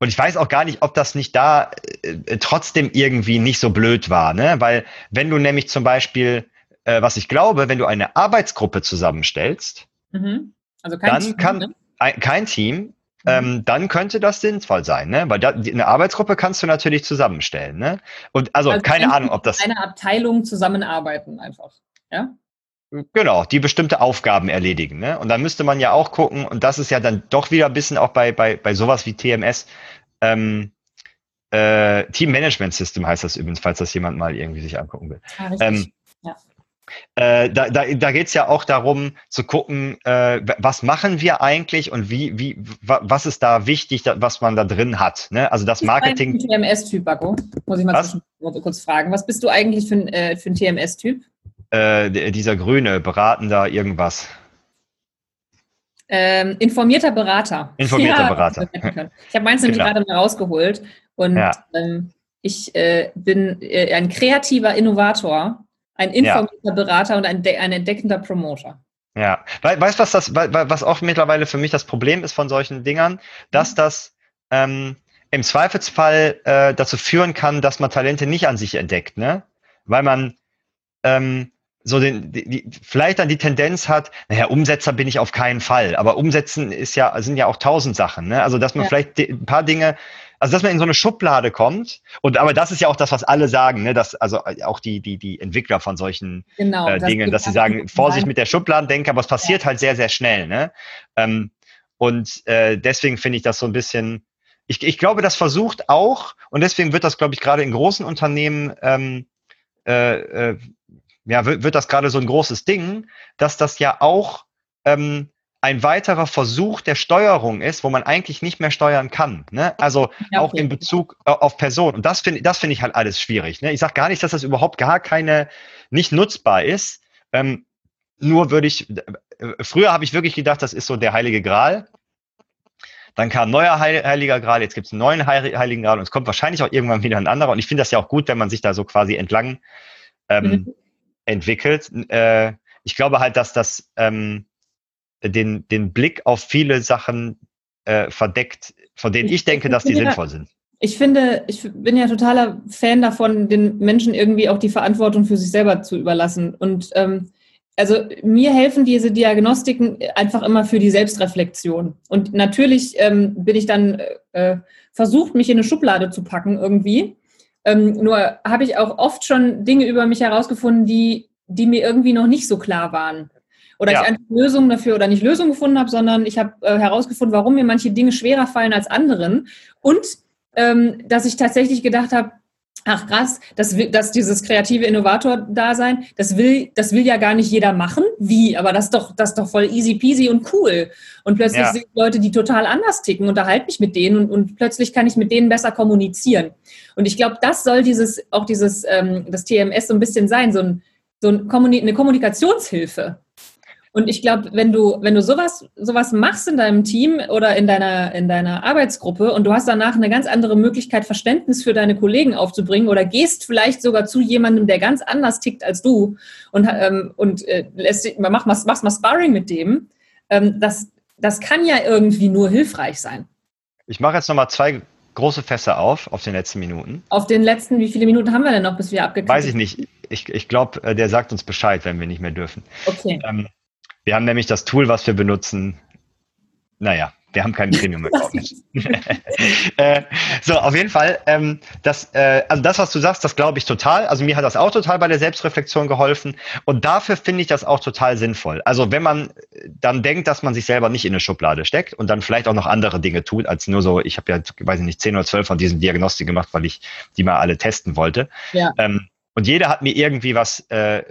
und ich weiß auch gar nicht, ob das nicht da äh, trotzdem irgendwie nicht so blöd war, ne? Weil wenn du nämlich zum Beispiel äh, was ich glaube, wenn du eine Arbeitsgruppe zusammenstellst, mhm. also dann Team, kann ne? ein, kein Team. Ähm, dann könnte das sinnvoll sein, ne? Weil da, eine Arbeitsgruppe kannst du natürlich zusammenstellen, ne? Und also, also keine Ahnung, ob das eine Abteilung zusammenarbeiten einfach, ja? Genau, die bestimmte Aufgaben erledigen. Ne? Und dann müsste man ja auch gucken, und das ist ja dann doch wieder ein bisschen auch bei, bei, bei sowas wie TMS, ähm, äh, Team Management System heißt das übrigens, falls das jemand mal irgendwie sich angucken will. Ah, ähm, äh, da da, da geht es ja auch darum zu gucken, äh, was machen wir eigentlich und wie, wie, was ist da wichtig, was man da drin hat. Ne? Also das Marketing. Du TMS-Typ, Baco. Muss ich mal kurz fragen. Was bist du eigentlich für ein, äh, für ein TMS-Typ? Äh, dieser grüne, beratender irgendwas. Ähm, informierter Berater. Informierter ja, Berater. Ich habe meins nämlich genau. gerade mal rausgeholt und ja. ähm, ich äh, bin ein kreativer Innovator ein informierter ja. Berater und ein, ein entdeckender Promoter. Ja, weißt du, was das, was auch mittlerweile für mich das Problem ist von solchen Dingern, dass mhm. das ähm, im Zweifelsfall äh, dazu führen kann, dass man Talente nicht an sich entdeckt, ne? Weil man ähm, so den, die, die, vielleicht dann die Tendenz hat, naja, Umsetzer bin ich auf keinen Fall, aber umsetzen ist ja, sind ja auch tausend Sachen, ne? Also dass man ja. vielleicht ein paar Dinge also dass man in so eine Schublade kommt. Und aber das ist ja auch das, was alle sagen, ne? dass also auch die die die Entwickler von solchen genau, äh, Dingen, dass sie sagen, Vorsicht mit der Schubladendenke, aber es passiert ja. halt sehr sehr schnell. Ne? Ähm, und äh, deswegen finde ich das so ein bisschen. Ich, ich glaube, das versucht auch und deswegen wird das, glaube ich, gerade in großen Unternehmen ähm, äh, äh, ja, wird, wird das gerade so ein großes Ding, dass das ja auch ähm, ein weiterer Versuch der Steuerung ist, wo man eigentlich nicht mehr steuern kann. Ne? Also ja, okay. auch in Bezug äh, auf Personen. Und das finde das finde ich halt alles schwierig. Ne? Ich sage gar nicht, dass das überhaupt gar keine, nicht nutzbar ist. Ähm, nur würde ich, äh, früher habe ich wirklich gedacht, das ist so der heilige Gral. Dann kam ein neuer Heiliger Gral, jetzt gibt es einen neuen Heiligen Gral und es kommt wahrscheinlich auch irgendwann wieder ein anderer. Und ich finde das ja auch gut, wenn man sich da so quasi entlang ähm, mhm. entwickelt. Äh, ich glaube halt, dass das ähm, den, den Blick auf viele Sachen äh, verdeckt, von denen ich, denke, dass die sinnvoll sind. Ich finde, ich bin ja totaler Fan davon, den Menschen irgendwie auch die Verantwortung für sich selber zu überlassen. Und ähm, also mir helfen diese Diagnostiken einfach immer für die Selbstreflexion. Und natürlich ähm, bin ich dann äh, versucht, mich in eine Schublade zu packen irgendwie. Ähm, nur habe ich auch oft schon Dinge über mich herausgefunden, die, die mir irgendwie noch nicht so klar waren. Oder ja. ich einfach Lösungen dafür oder nicht Lösungen gefunden habe, sondern ich habe äh, herausgefunden, warum mir manche Dinge schwerer fallen als anderen. Und ähm, dass ich tatsächlich gedacht habe, ach krass, das dass dieses kreative Innovator-Dasein, das will, das will ja gar nicht jeder machen. Wie? Aber das ist doch, das ist doch voll easy peasy und cool. Und plötzlich ja. sind Leute, die total anders ticken, unterhalte mich mit denen und, und plötzlich kann ich mit denen besser kommunizieren. Und ich glaube, das soll dieses, auch dieses, ähm, das TMS so ein bisschen sein, so, ein, so ein Kommuni eine Kommunikationshilfe. Und ich glaube, wenn du, wenn du sowas, sowas machst in deinem Team oder in deiner, in deiner Arbeitsgruppe und du hast danach eine ganz andere Möglichkeit, Verständnis für deine Kollegen aufzubringen oder gehst vielleicht sogar zu jemandem, der ganz anders tickt als du und, ähm, und äh, lässt, mach, machst, machst mal Sparring mit dem, ähm, das, das kann ja irgendwie nur hilfreich sein. Ich mache jetzt nochmal zwei große Fässer auf, auf den letzten Minuten. Auf den letzten, wie viele Minuten haben wir denn noch, bis wir abgekriegt Weiß ich nicht. Ich, ich glaube, äh, der sagt uns Bescheid, wenn wir nicht mehr dürfen. Okay. Ähm, wir haben nämlich das Tool, was wir benutzen. Naja, wir haben keinen Premium-Account. äh, so, auf jeden Fall, ähm, das, äh, also das, was du sagst, das glaube ich total. Also mir hat das auch total bei der Selbstreflexion geholfen. Und dafür finde ich das auch total sinnvoll. Also wenn man dann denkt, dass man sich selber nicht in eine Schublade steckt und dann vielleicht auch noch andere Dinge tut, als nur so, ich habe ja, weiß ich nicht, zehn oder zwölf von diesen Diagnostik gemacht, weil ich die mal alle testen wollte. Ja. Ähm, und jeder hat mir irgendwie was, äh,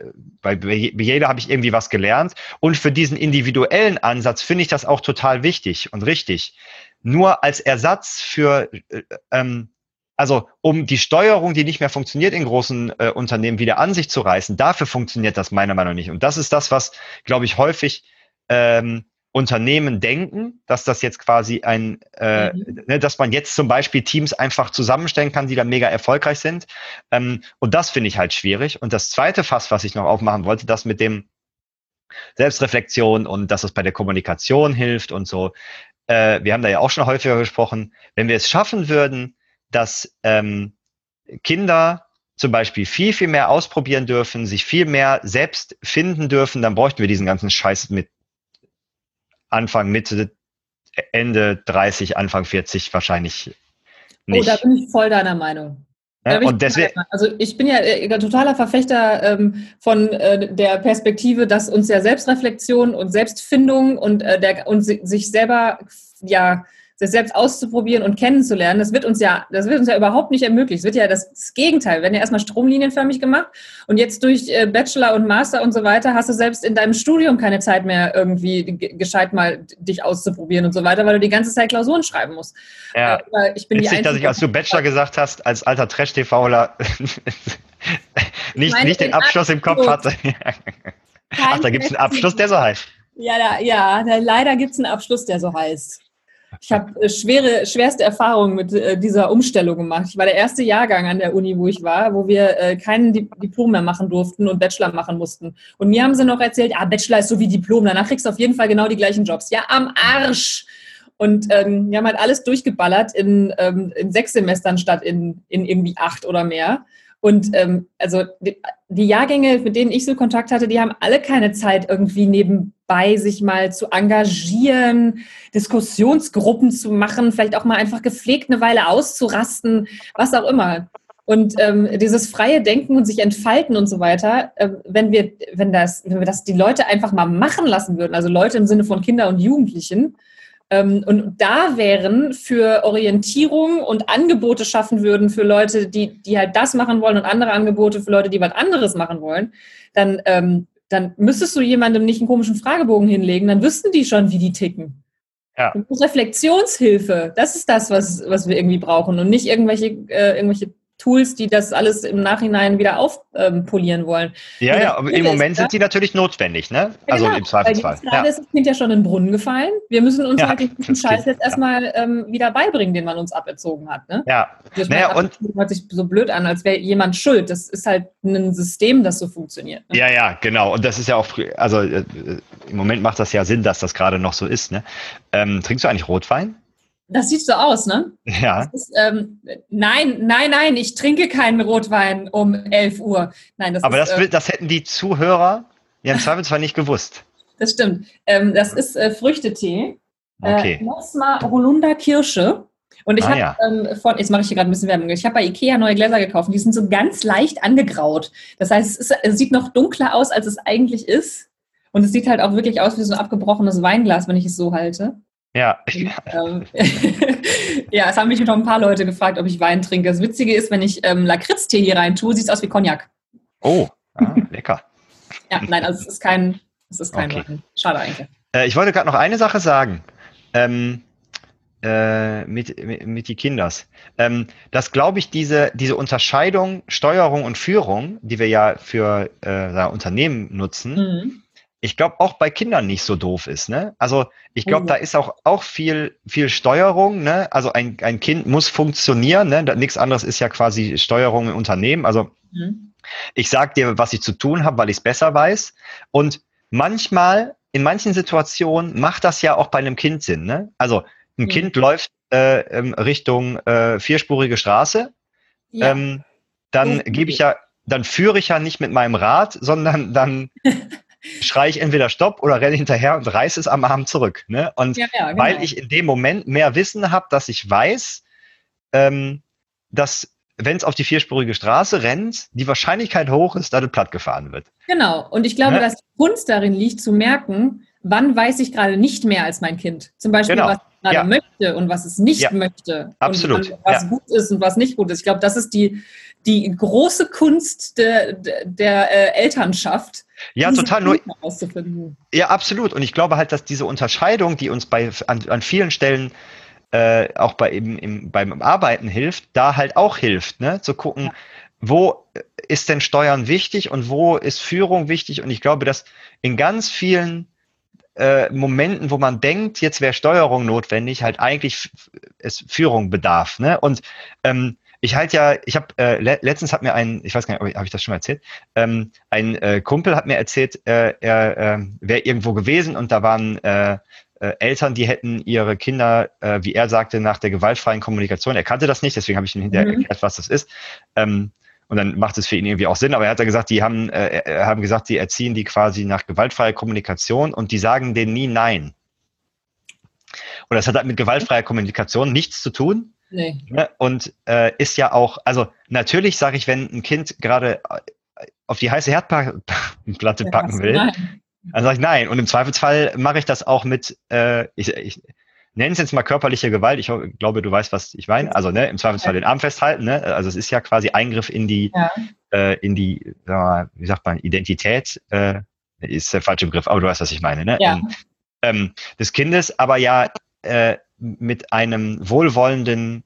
bei, jeder habe ich irgendwie was gelernt. Und für diesen individuellen Ansatz finde ich das auch total wichtig und richtig. Nur als Ersatz für, äh, ähm, also um die Steuerung, die nicht mehr funktioniert in großen äh, Unternehmen, wieder an sich zu reißen, dafür funktioniert das meiner Meinung nach nicht. Und das ist das, was, glaube ich, häufig ähm, Unternehmen denken, dass das jetzt quasi ein, äh, mhm. ne, dass man jetzt zum Beispiel Teams einfach zusammenstellen kann, die dann mega erfolgreich sind. Ähm, und das finde ich halt schwierig. Und das zweite Fass, was ich noch aufmachen wollte, das mit dem Selbstreflexion und dass es bei der Kommunikation hilft und so. Äh, wir haben da ja auch schon häufiger gesprochen. Wenn wir es schaffen würden, dass ähm, Kinder zum Beispiel viel, viel mehr ausprobieren dürfen, sich viel mehr selbst finden dürfen, dann bräuchten wir diesen ganzen Scheiß mit Anfang, Mitte, Ende 30, Anfang 40 wahrscheinlich nicht. Oh, da bin ich voll deiner Meinung. Ja, und deswegen, also ich bin ja äh, totaler Verfechter ähm, von äh, der Perspektive, dass uns ja Selbstreflexion und Selbstfindung und, äh, der, und sich selber ja sich selbst auszuprobieren und kennenzulernen, das wird uns ja, das wird uns ja überhaupt nicht ermöglicht. Es wird ja das, das Gegenteil. Wir werden ja erstmal stromlinienförmig gemacht und jetzt durch äh, Bachelor und Master und so weiter hast du selbst in deinem Studium keine Zeit mehr irgendwie gescheit mal dich auszuprobieren und so weiter, weil du die ganze Zeit Klausuren schreiben musst. Ja. Aber ich bin Witzig, die dass ich, als du Bachelor gesagt hast, als alter Trash-TVler nicht, nicht den Abschluss, Abschluss im Kopf hatte. Ach, da gibt es einen Abschluss, der so heißt. Ja, da, ja da, leider gibt es einen Abschluss, der so heißt. Ich habe äh, schwere, schwerste Erfahrungen mit äh, dieser Umstellung gemacht. Ich war der erste Jahrgang an der Uni, wo ich war, wo wir äh, keinen Diplom mehr machen durften und Bachelor machen mussten. Und mir haben sie noch erzählt, ah, Bachelor ist so wie Diplom, danach kriegst du auf jeden Fall genau die gleichen Jobs. Ja, am Arsch! Und ähm, wir haben halt alles durchgeballert in, ähm, in sechs Semestern statt in, in irgendwie acht oder mehr. Und ähm, also die, die Jahrgänge, mit denen ich so Kontakt hatte, die haben alle keine Zeit, irgendwie nebenbei sich mal zu engagieren, Diskussionsgruppen zu machen, vielleicht auch mal einfach gepflegt eine Weile auszurasten, was auch immer. Und ähm, dieses freie Denken und sich entfalten und so weiter, äh, wenn wir, wenn das, wenn wir das die Leute einfach mal machen lassen würden, also Leute im Sinne von Kinder und Jugendlichen, ähm, und da wären für Orientierung und Angebote schaffen würden für Leute, die, die halt das machen wollen und andere Angebote für Leute, die was anderes machen wollen, dann, ähm, dann müsstest du jemandem nicht einen komischen Fragebogen hinlegen, dann wüssten die schon, wie die ticken. Ja. Reflexionshilfe, das ist das, was, was wir irgendwie brauchen und nicht irgendwelche, äh, irgendwelche Tools, die das alles im Nachhinein wieder aufpolieren wollen. Ja, ja, aber im Moment sind die natürlich notwendig, ne? Ja, also genau, im Zweifelsfall. Weil ja. ist das Kind ja schon in den Brunnen gefallen. Wir müssen uns ja, halt den Scheiß jetzt erstmal ähm, wieder beibringen, den man uns aberzogen hat. Ne? Ja. Das naja, und hört sich so blöd an, als wäre jemand schuld. Das ist halt ein System, das so funktioniert. Ne? Ja, ja, genau. Und das ist ja auch, also äh, im Moment macht das ja Sinn, dass das gerade noch so ist. Ne? Ähm, trinkst du eigentlich Rotwein? Das sieht so aus, ne? Ja. Ist, ähm, nein, nein, nein, ich trinke keinen Rotwein um 11 Uhr. Nein, das Aber ist, das, äh, das hätten die Zuhörer ja im Zweifelsfall nicht gewusst. Das stimmt. Ähm, das ist äh, Früchtetee. Äh, okay. Äh, Nosma Holunder Kirsche. Und ich ah, habe ja. ähm, von, jetzt mache ich hier gerade ein bisschen Werbung. Ich habe bei Ikea neue Gläser gekauft. Die sind so ganz leicht angegraut. Das heißt, es, ist, es sieht noch dunkler aus, als es eigentlich ist. Und es sieht halt auch wirklich aus wie so ein abgebrochenes Weinglas, wenn ich es so halte. Ja. Ähm, ja, es haben mich noch ein paar Leute gefragt, ob ich Wein trinke. Das Witzige ist, wenn ich ähm, Lakritztee hier rein tue, sieht es aus wie Cognac. Oh, ah, lecker. ja, nein, also es ist kein, es ist kein Okay. Wein. Schade eigentlich. Äh, ich wollte gerade noch eine Sache sagen. Ähm, äh, mit, mit, mit die Kinders. Ähm, dass, glaube ich, diese, diese Unterscheidung Steuerung und Führung, die wir ja für äh, Unternehmen nutzen, Mhm. Ich glaube auch bei Kindern nicht so doof ist. Ne? Also ich glaube, Mhm. da ist auch, auch viel, viel Steuerung. Ne? Also ein, ein Kind muss funktionieren. Ne? Da, nichts anderes ist ja quasi Steuerung im Unternehmen. Also Mhm. ich sage dir, was ich zu tun habe, weil ich es besser weiß. Und manchmal, in manchen Situationen, macht das ja auch bei einem Kind Sinn. Ne? Also ein Mhm. Kind läuft äh, Richtung äh, vierspurige Straße, Ja. ähm, dann gebe ich ja, dann führe ich ja nicht mit meinem Rad, sondern dann schreie ich entweder Stopp oder renne hinterher und reiße es am Arm zurück. Ne? Und ja, ja, genau. weil ich in dem Moment mehr Wissen habe, dass ich weiß, ähm, dass wenn es auf die vierspurige Straße rennt, die Wahrscheinlichkeit hoch ist, dass es platt gefahren wird. Genau. Und ich glaube, Ne? dass die Kunst darin liegt, zu merken, wann weiß ich gerade nicht mehr als mein Kind. Zum Beispiel, Genau. was es gerade Ja. möchte und was es nicht Ja. möchte. Absolut. Was Ja. gut ist und was nicht gut ist. Ich glaube, das ist die, die große Kunst der, der, der äh, Elternschaft. Ja, total. Nur, ja, absolut. Und ich glaube halt, dass diese Unterscheidung, die uns bei an, an vielen Stellen äh, auch bei im, im, beim Arbeiten hilft, da halt auch hilft, ne? Zu gucken, Ja. wo ist denn Steuern wichtig und wo ist Führung wichtig? Und ich glaube, dass in ganz vielen äh, Momenten, wo man denkt, jetzt wäre Steuerung notwendig, halt eigentlich es Führung bedarf. Ne? Und ähm, ich halte ja, ich habe äh, le letztens hat mir ein, ich weiß gar nicht, habe ich das schon mal erzählt, ähm, ein äh, Kumpel hat mir erzählt, äh, er äh, wäre irgendwo gewesen und da waren äh, äh, Eltern, die hätten ihre Kinder, äh, wie er sagte, nach der gewaltfreien Kommunikation, er kannte das nicht, deswegen habe ich ihm hinterher Mhm. erklärt, was das ist. Ähm, und dann macht es für ihn irgendwie auch Sinn, aber er hat ja gesagt, die haben, äh, äh, haben gesagt, sie erziehen die quasi nach gewaltfreier Kommunikation und die sagen denen nie Nein. Und das hat halt mit gewaltfreier Kommunikation nichts zu tun. Nee. Ne? Und äh, ist ja auch, also natürlich sage ich, wenn ein Kind gerade äh, auf die heiße Herdplatte packen will, Nein. dann sage ich nein. Und im Zweifelsfall mache ich das auch mit, äh, ich, ich nenne es jetzt mal körperliche Gewalt. Ich glaube, du weißt, was ich meine. Also ne, im Zweifelsfall den Arm festhalten. Ne? Also es ist ja quasi Eingriff in die, Ja. äh, in die, mal, wie sagt man, Identität. Äh, ist der falsche Begriff, aber du weißt, was ich meine. Ne? Ja. Ähm, ähm, des Kindes, aber ja äh, mit einem wohlwollenden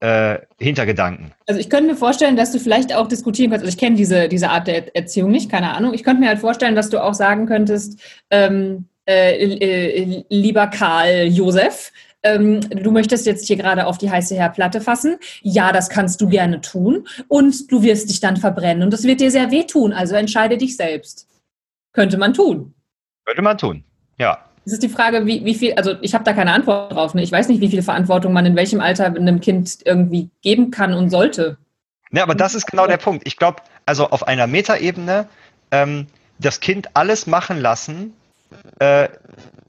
äh, Hintergedanken. Also ich könnte mir vorstellen, dass du vielleicht auch diskutieren könntest, also ich kenne diese, diese Art der Erziehung nicht, keine Ahnung. Ich könnte mir halt vorstellen, dass du auch sagen könntest, ähm, äh, äh, lieber Karl Josef, ähm, du möchtest jetzt hier gerade auf die heiße Herdplatte fassen. Ja, das kannst du gerne tun. Und du wirst dich dann verbrennen. Und das wird dir sehr wehtun. Also entscheide dich selbst. Könnte man tun. Würde man tun. Ja. Es ist die Frage, wie, wie viel, also ich habe da keine Antwort drauf. Ne? Ich weiß nicht, wie viel Verantwortung man in welchem Alter einem Kind irgendwie geben kann und sollte. Ja, aber das ist genau der Punkt. Ich glaube, also auf einer Metaebene ähm, das Kind alles machen lassen, äh,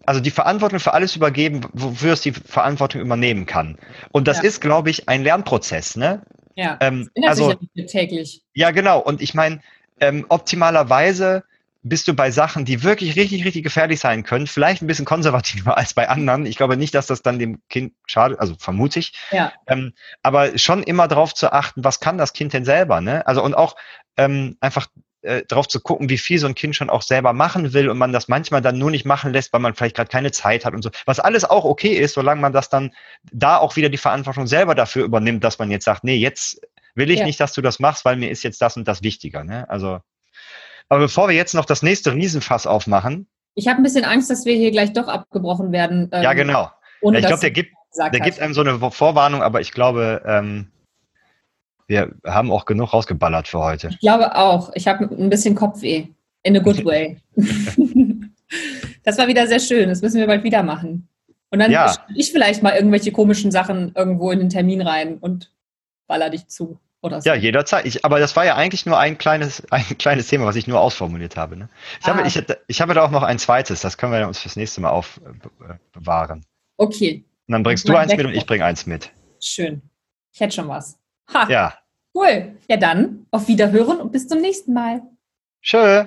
also die Verantwortung für alles übergeben, wofür es die Verantwortung übernehmen kann. Und das Ja. ist, glaube ich, ein Lernprozess. Ne? Ja, Ähm, also sich ja täglich. Ja, genau. Und ich meine, ähm, optimalerweise bist du bei Sachen, die wirklich richtig, richtig gefährlich sein können, vielleicht ein bisschen konservativer als bei anderen. Ich glaube nicht, dass das dann dem Kind schadet, also vermute ich. Ja. Ähm, aber schon immer darauf zu achten, was kann das Kind denn selber, ne? Also und auch ähm, einfach äh, darauf zu gucken, wie viel so ein Kind schon auch selber machen will und man das manchmal dann nur nicht machen lässt, weil man vielleicht gerade keine Zeit hat und so. Was alles auch okay ist, solange man das dann da auch wieder die Verantwortung selber dafür übernimmt, dass man jetzt sagt, nee, jetzt will ich Ja. nicht, dass du das machst, weil mir ist jetzt das und das wichtiger. Ne? Also, aber bevor wir jetzt noch das nächste Riesenfass aufmachen, Ich habe ein bisschen Angst, dass wir hier gleich doch abgebrochen werden. ähm, ja genau, Ohne ja, ich glaube, der gibt, der gibt einem so eine Vorwarnung, aber ich glaube, ähm, wir haben auch genug rausgeballert für heute. Ich glaube auch. Ich habe ein bisschen Kopfweh. In a good way. das war wieder sehr schön. Das müssen wir bald wieder machen. Und dann Ja. ich vielleicht mal irgendwelche komischen Sachen irgendwo in den Termin rein und baller dich zu. Oder so. Ja, jederzeit. Ich, aber das war ja eigentlich nur ein kleines, ein kleines Thema, was ich nur ausformuliert habe. Ne? Ich, habe Ah. ich, hätte- ich habe da auch noch ein zweites, das können wir uns fürs nächste Mal aufbewahren. Okay, Und dann bringst Mal du eins mit und ich bringe eins mit. schön. Ich hätte schon was. Ha, Ja, cool. Ja, dann auf Wiederhören und bis zum nächsten Mal. tschö.